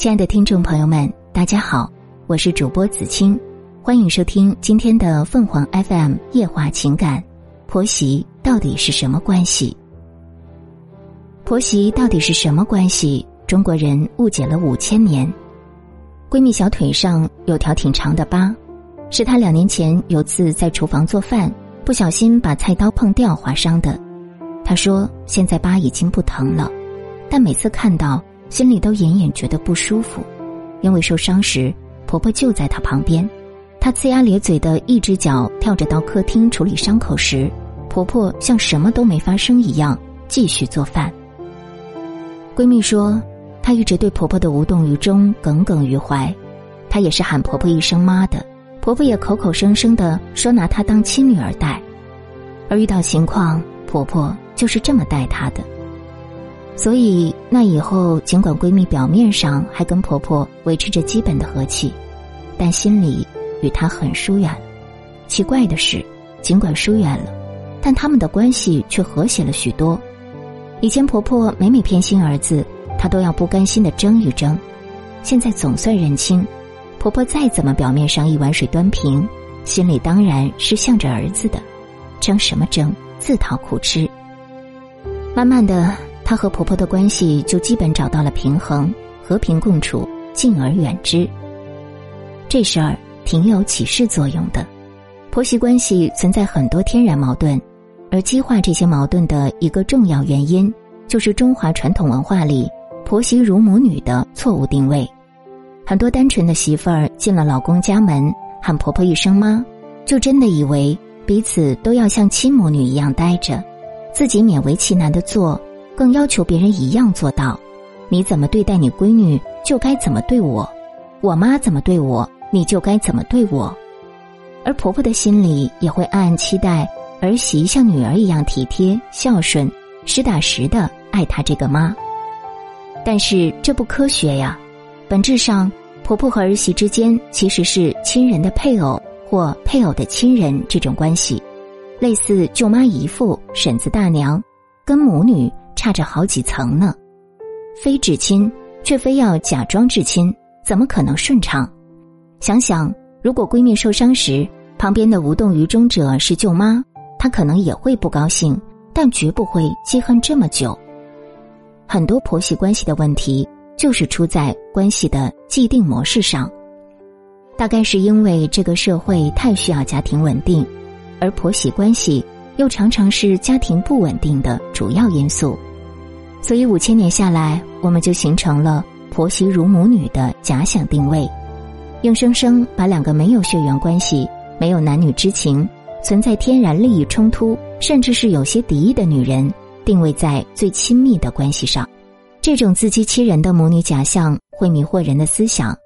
亲爱的听众朋友们，大家好，我是主播子清，欢迎收听今天的凤凰 FM 夜话情感。婆媳到底是什么关系？婆媳到底是什么关系？中国人误解了五千年。闺蜜小腿上有条挺长的疤，是她两年前有次在厨房做饭，不小心把菜刀碰掉划伤的。她说现在疤已经不疼了，但每次看到。心里都隐隐觉得不舒服，因为受伤时婆婆就在她旁边，她呲牙咧嘴的一只脚跳着到客厅处理伤口时，婆婆像什么都没发生一样继续做饭。闺蜜说，她一直对婆婆的无动于衷耿耿于怀，她也是喊婆婆一声妈的，婆婆也口口声声的说拿她当亲女儿待，而遇到情况，婆婆就是这么待她的。所以，那以后尽管闺蜜表面上还跟婆婆维持着基本的和气，但心里与她很疏远。奇怪的是，尽管疏远了，但他们的关系却和谐了许多。以前婆婆每每偏心儿子，她都要不甘心的争一争。现在总算认清，婆婆再怎么表面上一碗水端平，心里当然是向着儿子的。争什么争，自讨苦吃。慢慢的。她和婆婆的关系就基本找到了平衡，和平共处，敬而远之。这事儿挺有启示作用的。婆媳关系存在很多天然矛盾，而激化这些矛盾的一个重要原因，就是中华传统文化里婆媳如母女的错误定位。很多单纯的媳妇儿进了老公家门，喊婆婆一声妈，就真的以为彼此都要像亲母女一样待着，自己勉为其难的做。更要求别人一样做到，你怎么对待你闺女，就该怎么对我；我妈怎么对我，你就该怎么对我。而婆婆的心里也会暗暗期待儿媳像女儿一样体贴、孝顺、实打实的爱她这个妈。但是这不科学呀！本质上，婆婆和儿媳之间其实是亲人的配偶或配偶的亲人这种关系，类似舅妈、姨父、婶子、大娘，跟母女。差着好几层呢，非至亲却非要假装至亲，怎么可能顺畅？想想，如果闺蜜受伤时，旁边的无动于衷者是舅妈，她可能也会不高兴，但绝不会记恨这么久。很多婆媳关系的问题，就是出在关系的既定模式上。大概是因为这个社会太需要家庭稳定，而婆媳关系又常常是家庭不稳定的主要因素。所以五千年下来，我们就形成了婆媳如母女的假想定位，硬生生把两个没有血缘关系、没有男女之情、存在天然利益冲突，甚至是有些敌意的女人定位在最亲密的关系上。这种自欺欺人的母女假象会迷惑人的思想，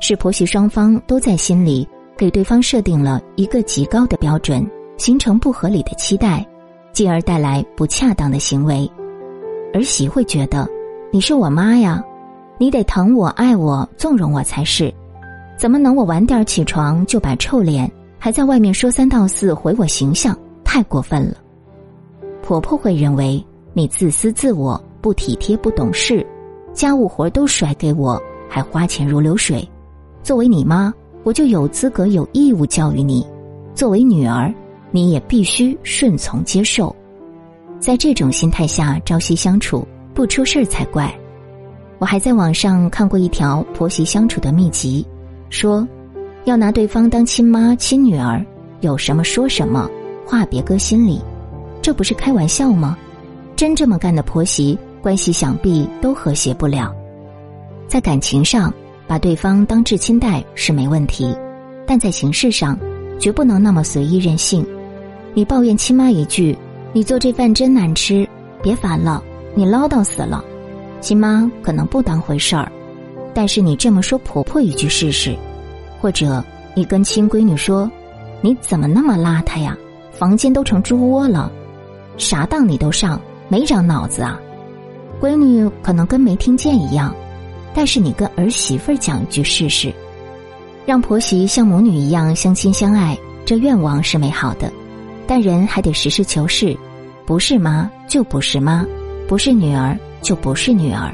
使婆媳双方都在心里给对方设定了一个极高的标准，形成不合理的期待，进而带来不恰当的行为。儿媳会觉得，你是我妈呀，你得疼我、爱我、纵容我才是，怎么能我晚点起床就摆臭脸，还在外面说三道四毁我形象，太过分了。婆婆会认为你自私自我、不体贴、不懂事，家务活都甩给我，还花钱如流水。作为你妈，我就有资格、有义务教育你；作为女儿，你也必须顺从接受。在这种心态下朝夕相处，不出事儿才怪。我还在网上看过一条婆媳相处的秘籍，说要拿对方当亲妈、亲女儿，有什么说什么，话别搁心里。这不是开玩笑吗？真这么干的婆媳关系，想必都和谐不了。在感情上，把对方当至亲待是没问题，但在形式上，绝不能那么随意任性。你抱怨亲妈一句。你做这饭真难吃，别烦了，你唠叨死了。亲妈可能不当回事儿，但是你这么说婆婆一句试试，或者你跟亲闺女说，你怎么那么邋遢呀？房间都成猪窝了，啥当你都上，没长脑子啊？闺女可能跟没听见一样，但是你跟儿媳妇讲一句试试，让婆媳像母女一样相亲相爱，这愿望是美好的。但人还得实事求是，不是妈就不是妈，不是女儿就不是女儿，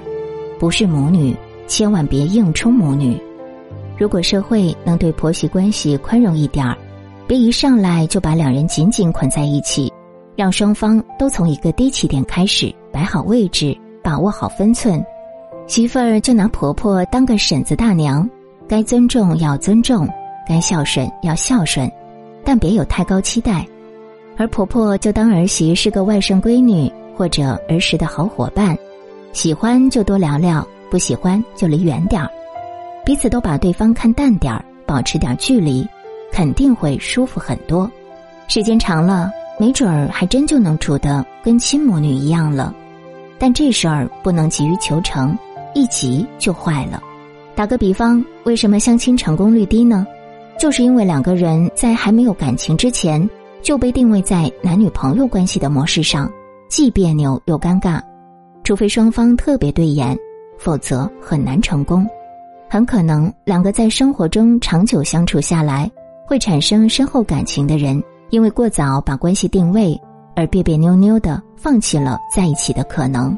不是母女千万别硬冲母女。如果社会能对婆媳关系宽容一点儿，别一上来就把两人紧紧捆在一起，让双方都从一个低起点开始，摆好位置，把握好分寸。媳妇儿就拿婆婆当个婶子大娘，该尊重要尊重，该孝顺要孝顺，但别有太高期待；而婆婆就当儿媳是个外甥闺女或者儿时的好伙伴，喜欢就多聊聊，不喜欢就离远点儿，彼此都把对方看淡点儿，保持点距离，肯定会舒服很多。时间长了，没准儿还真就能处得跟亲母女一样了。但这事儿不能急于求成。一急就坏了。打个比方，为什么相亲成功率低呢？就是因为两个人在还没有感情之前就被定位在男女朋友关系的模式上，既别扭又尴尬。除非双方特别对眼，否则很难成功。很可能两个在生活中长久相处下来，会产生深厚感情的人，因为过早把关系定位，而别别扭扭的放弃了在一起的可能。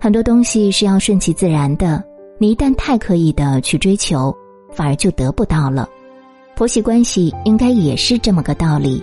很多东西是要顺其自然的，你一旦太刻意的去追求，反而就得不到了。婆媳关系应该也是这么个道理，